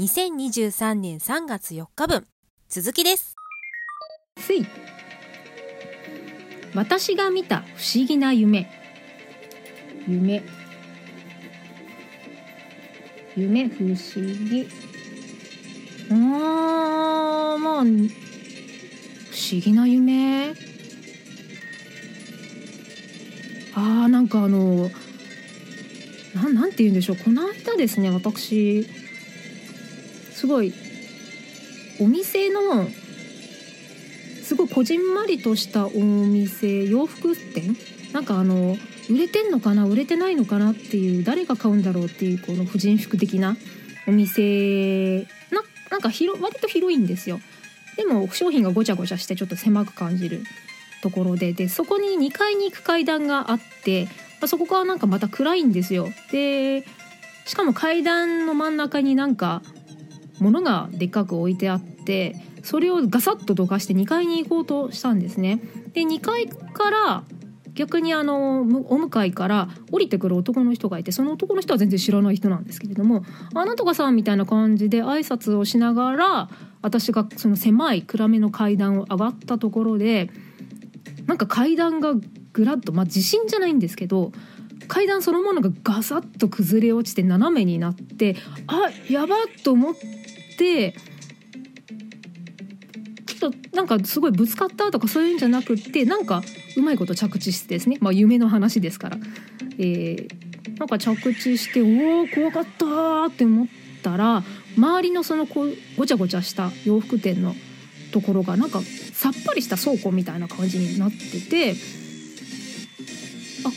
2023年3月4日分続きです。つい私が見た不思議な夢。夢。夢不思議。あーまあ不思議な夢？あーなんかあのなんなんて言うんでしょう。この間ですね私すごいお店のすごいこじんまりとしたお店洋服店？なんかあの売れてんのかな？売れてないのかなっていう誰が買うんだろうっていうこの婦人服的なお店ななんか広割と広いんですよ。でも商品がごちゃごちゃしてちょっと狭く感じるところででそこに2階に行く階段があってまそこからなんかまた暗いんですよ。でしかも階段の真ん中になんか物がでっかく置いてあってそれをガサッとどかして2階に行こうとしたんですね。で2階から逆にあのお向かいから降りてくる男の人がいてその男の人は全然知らない人なんですけれども「あなたがさん」みたいな感じで挨拶をしながら私がその狭い暗めの階段を上がったところでなんか階段がぐらっとまあ地震じゃないんですけど階段そのものがガサッと崩れ落ちて斜めになってあやばっと思ってちょっとなんかすごいぶつかったとかそういうんじゃなくってなんかうまいこと着地してですね。まあ夢の話ですから、えー、なんか着地しておお怖かったって思ったら周りのそのこごちゃごちゃした洋服店のところがなんかさっぱりした倉庫みたいな感じになってて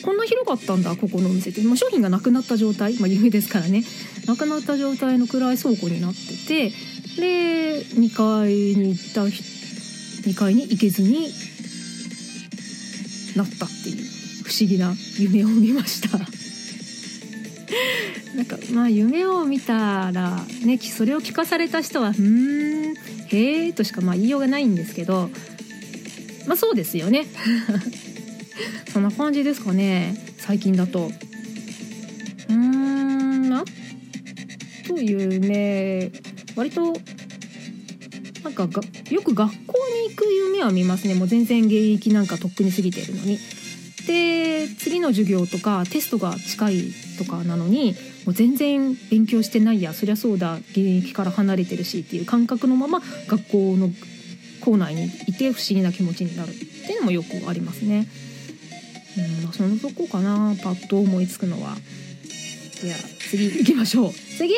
こんな広かったんだここのお店って、まあ、商品がなくなった状態、まあ、夢ですからね。なくなった状態の暗い倉庫になっててで2階に行った2階に行けずになったっていう不思議な夢を見ました。なんかまあ夢を見たらねそれを聞かされた人は「うんへえ」としかまあ言いようがないんですけどまあそうですよね。そんな感じですかね最近だと。うーんあというね割となんかがよく学校に行く夢は見ますねもう全然現役なんかとっくに過ぎてるのに。で次の授業とかテストが近いとかなのにもう全然勉強してないやそりゃそうだ現役から離れてるしっていう感覚のまま学校の校内にいて不思議な気持ちになるっていうのもよくありますね。うん、そのとこかなパッと思いつくのは。では次行きましょう。次。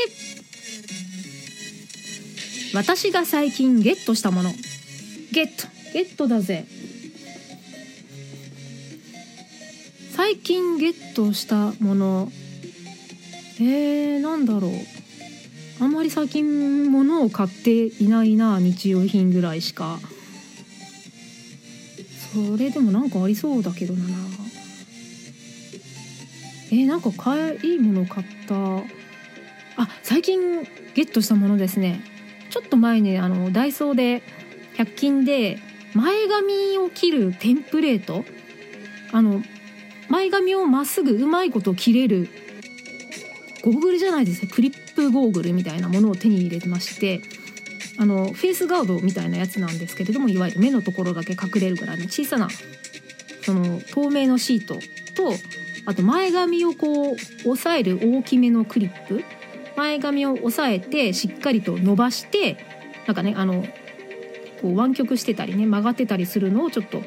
私が最近ゲットしたもの。ゲット。ゲットだぜ。最近ゲットしたもの。えー、なんだろう。あんまり最近物を買っていないな日用品ぐらいしか。それでもなんかありそうだけどなえー、なんか買いいもの買った。あ最近ゲットしたものですね。ちょっと前にあのダイソーで100均で前髪を切るテンプレート？あの前髪をまっすぐうまいこと切れるゴーグルじゃないですね。クリップゴーグルみたいなものを手に入れてましてあのフェイスガードみたいなやつなんですけれどもいわゆる目のところだけ隠れるぐらいの小さなその透明のシートとあと前髪をこう押さえる大きめのクリップ。前髪を押さえてしっかりと伸ばしてなんかねあのこう湾曲してたりね曲がってたりするのをちょっと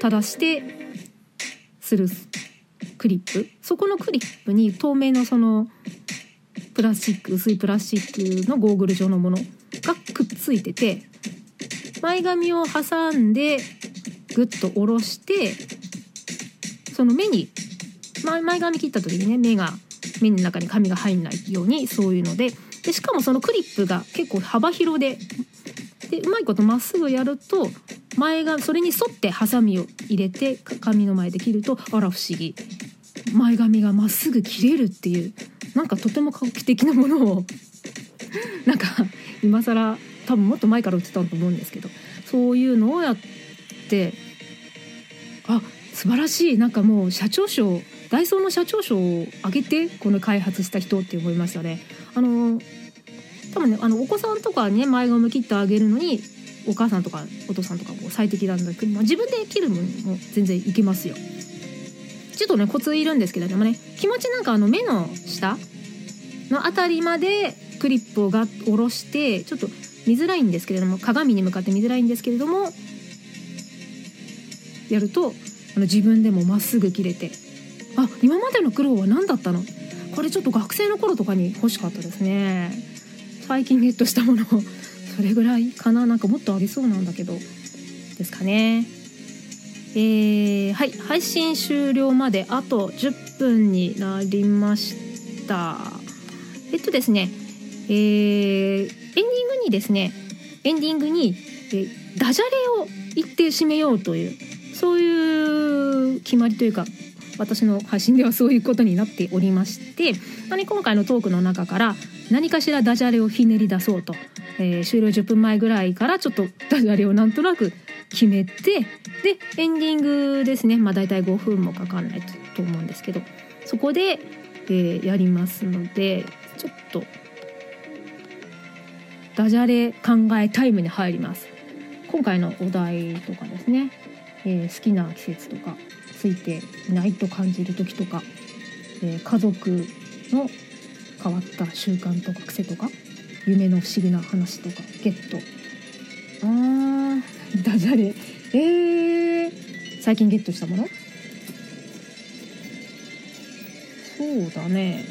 正してするクリップ。そこのクリップに透明のそのプラスチック薄いプラスチックのゴーグル状のものがくっついてて前髪を挟んでグッと下ろしてその目に前髪切った時にね目が目の中に髪が入んないようにそういうので。でしかもそのクリップが結構幅広ででうまいことまっすぐやると前がそれに沿ってハサミを入れて髪の前で切るとあら不思議。前髪がまっすぐ切れるっていうなんかとても画期的なものを なんか今更多分もっと前から売ってたと思うんですけどそういうのをやってあ素晴らしい。なんかもう社長賞ダイソーの社長賞をあげてこの開発した人って思いましたね。あの多分ねあのお子さんとかね前髪切ってあげるのにお母さんとかお父さんとかも最適なんだけど、まあ、自分で切るもも全然いけますよちょっとねコツいるんですけどでもね気持ちなんかあの目の下の辺りまでクリップをが下ろしてちょっと見づらいんですけれども鏡に向かって見づらいんですけれどもやるとあの自分でもまっすぐ切れてあ今までの苦労は何だったの？これちょっと学生の頃とかに欲しかったですね。最近ゲットしたものそれぐらいかな。なんかもっとありそうなんだけど。ですかね。えー、はい。配信終了まであと10分になりました。えっとですね。えー、エンディングにですね。エンディングに、えダジャレを言って締めようというそういう決まりというか私の配信ではそういうことになっておりまして今回のトークの中から何かしらダジャレをひねり出そうと、えー、終了10分前ぐらいからちょっとダジャレをなんとなく決めてでエンディングですね。まあ大体5分もかかんないと思うんですけどそこで、えー、やりますのでちょっとダジャレ考えタイムに入ります。今回のお題とかですね、えー、好きな季節とか。ついていないと感じる時とか、えー、家族の変わった習慣とか癖とか夢の不思議な話とかゲット。あー。ダジャレ。えー、最近ゲットしたもの？そうだね。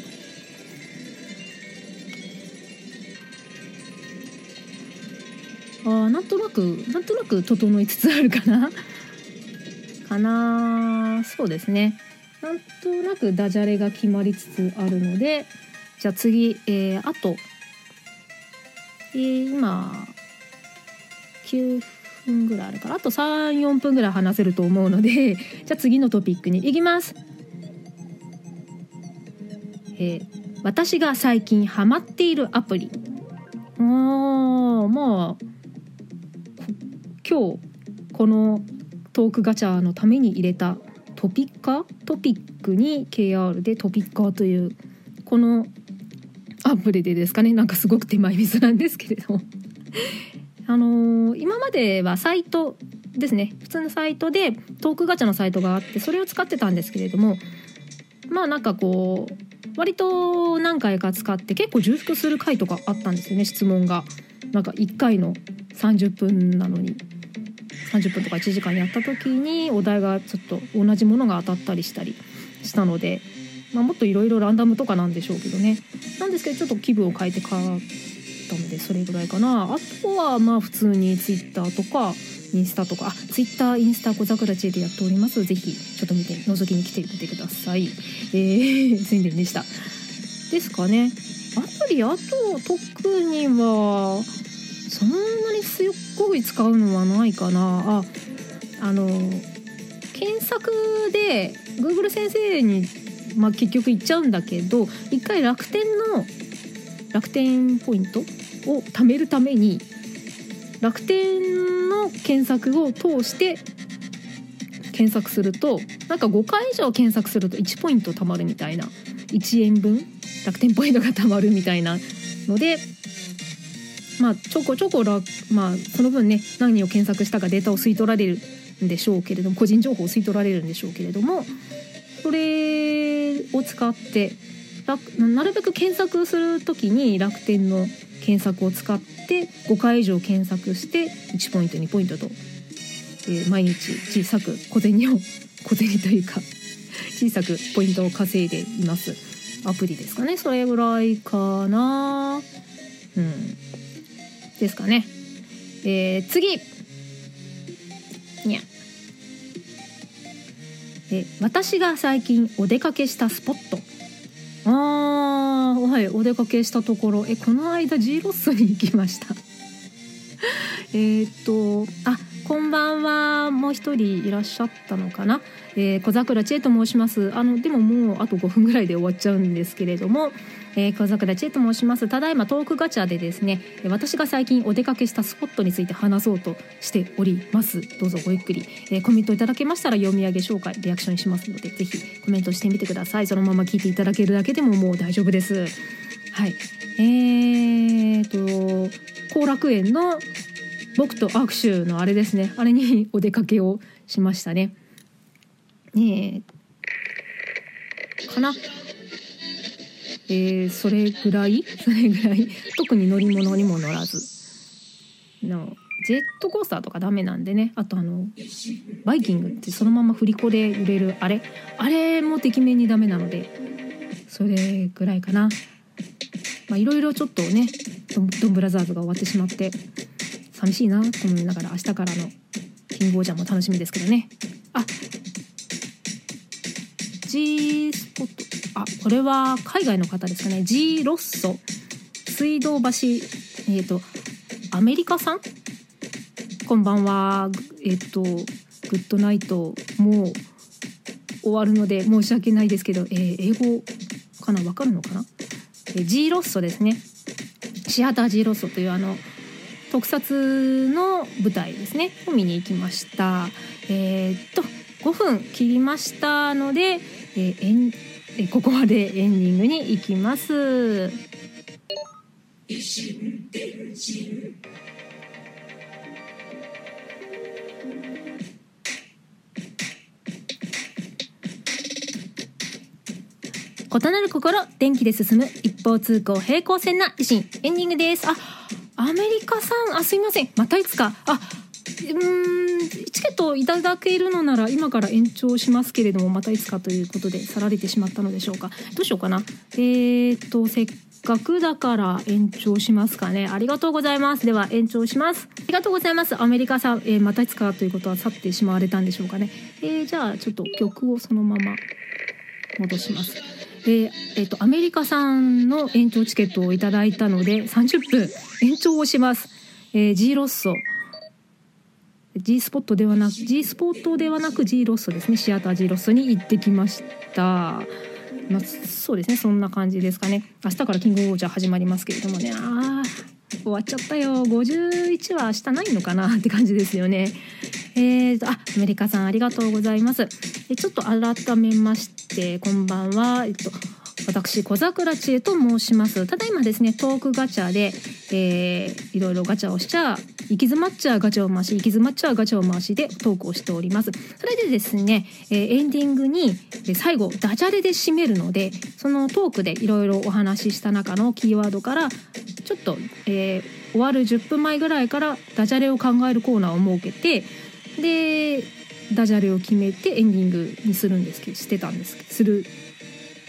あなんとなくなんとなく整いつつあるかな。かなそうですねなんとなくダジャレが決まりつつあるのでじゃあ次、えー、あと、えー、今9分ぐらいあるからあと34分ぐらい話せると思うので じゃあ次のトピックに行きます。えー、私が最近ハマっているアプリ。あーまあ今日このトークガチャのために入れたトピッカトピックに KR でトピッカーというこのアプリでですかね？なんかすごく手前味噌なんですけれども。あのー、今まではサイトですね。普通のサイトでトークガチャのサイトがあってそれを使ってたんですけれどもまあなんかこう割と何回か使って結構重複する回とかあったんですよね質問が。なんか1回の30分なのに。30分とか1時間やった時にお題がちょっと同じものが当たったりしたりしたので、まあ、もっといろいろランダムとかなんでしょうけどね。なんですけどちょっと気分を変えて買ったのでそれぐらいかな。あとはまあ普通に Twitter とかインスタとか。あ Twitter インスタ小桜知恵でやっております。ぜひちょっと見て覗きに来てみてください。えー、宣伝でした。ですかね。アプリあと特にはそんなにすっごい使うのはないかな。ああの検索で Google 先生に、まあ、結局行っちゃうんだけど一回楽天の楽天ポイントを貯めるために楽天の検索を通して検索するとなんか5回以上検索すると1ポイント貯まるみたいな。1円分楽天ポイントが貯まるみたいなのでまあ、ちょこちょこら、まあ、その分ね何を検索したかデータを吸い取られるんでしょうけれども個人情報を吸い取られるんでしょうけれどもそれを使ってなるべく検索する時に楽天の検索を使って5回以上検索して1ポイント2ポイントと、えー、毎日小さく小銭を 小銭というか 小さくポイントを稼いでいます。アプリですかね。それぐらいかな。うん。ですかね。えー、次。にゃ。え私が最近お出かけしたスポット。あーはいお出かけしたところ。えこの間ジーロッソに行きました。えっとあこんばんは。もう一人いらっしゃったのかな、えー、小桜千恵と申します。あのでももうあと5分ぐらいで終わっちゃうんですけれども。えー、小桜千恵と申します。ただいまトークガチャでですね私が最近お出かけしたスポットについて話そうとしております。どうぞごゆっくり、えー、コメントいただけましたら読み上げ紹介リアクションしますのでぜひコメントしてみてください。そのまま聞いていただけるだけでももう大丈夫です。はい。えーと後楽園の僕と握手のあれですね。あれにお出かけをしましたね。ねえ。かな。えー、それぐらい？それぐらい？特に乗り物にも乗らず。のジェットコースターとかダメなんでね。あとあのバイキングってそのまま振り子で揺れるあれ？あれもてきめんにダメなのでそれぐらいかな。まあいろいろちょっとねドンブラザーズが終わってしまって。寂しいな。と思いながら明日からのキングオージャーも楽しみですけどね。あ G スポット。あこれは海外の方ですかね。G ロッソ。水道橋。えっ、ー、とアメリカさん？こんばんは。えっ、ー、とグッドナイトもう終わるので申し訳ないですけど、えー、英語かな？わかるのかな、えー、G ロッソですね。シアター G ロッソというあの特撮の舞台ですね。を見に行きました。えー、っと5分切りましたので、えー、えここまでエンディングに行きます。異なる心電気で進む一方通行平行線な維新。エンディングです。あアメリカさん？あすいません。またいつか。あうーんチケットいただけるのなら今から延長しますけれどもまたいつかということで去られてしまったのでしょうか。どうしようかな。えー、っとせっかくだから延長しますかね。ありがとうございます。では延長します。ありがとうございます。アメリカさん、えー、またいつかということは去ってしまわれたんでしょうかね。えー、じゃあちょっと曲をそのまま戻します。で、えっと、アメリカ産の延長チケットをいただいたので30分延長をします。えー、G ロッソ。G スポットではなく G スポットではなく G ロッソですね。シアター G ロッソに行ってきました。まあ、そうですね。そんな感じですかね。明日からキングオージャー始まりますけれどもね。ああ終わっちゃったよ51は明日ないのかなって感じですよねえーと、あ、アメリカさんありがとうございます。えちょっと改めまして、こんばんは。えっと、私、小桜知恵と申します。ただいまですね、トークガチャで、えー、いろいろガチャをしちゃ、行き詰まっちゃガチャを回し、行き詰まっちゃガチャを回しでトークをしております。それでですね、えー、エンディングに、最後、ダジャレで締めるので、そのトークでいろいろお話しした中のキーワードから、ちょっと、えー、終わる10分前ぐらいからダジャレを考えるコーナーを設けて、でダジャレを決めてエンディングにするんですけどしてたんですする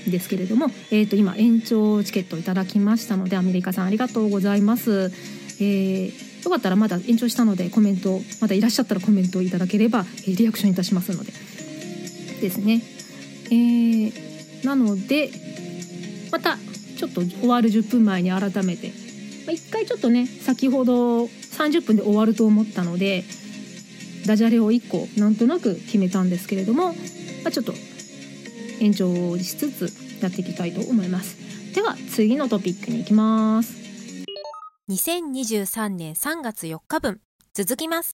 んですけれども、えー、と今延長チケットをいただきましたのでアメリカさんありがとうございます。えー、よかったらまだ延長したのでコメントまだいらっしゃったらコメントをいただければ、えリアクションいたしますのでですね。えー、なのでまたちょっと終わる10分前に改めて、まあ、1回ちょっとね先ほど30分で終わると思ったのでダジャレを1個なんとなく決めたんですけれども、まあ、ちょっと延長しつつやっていきたいと思います。では次のトピックに行きます。2023年3月4日分続きます。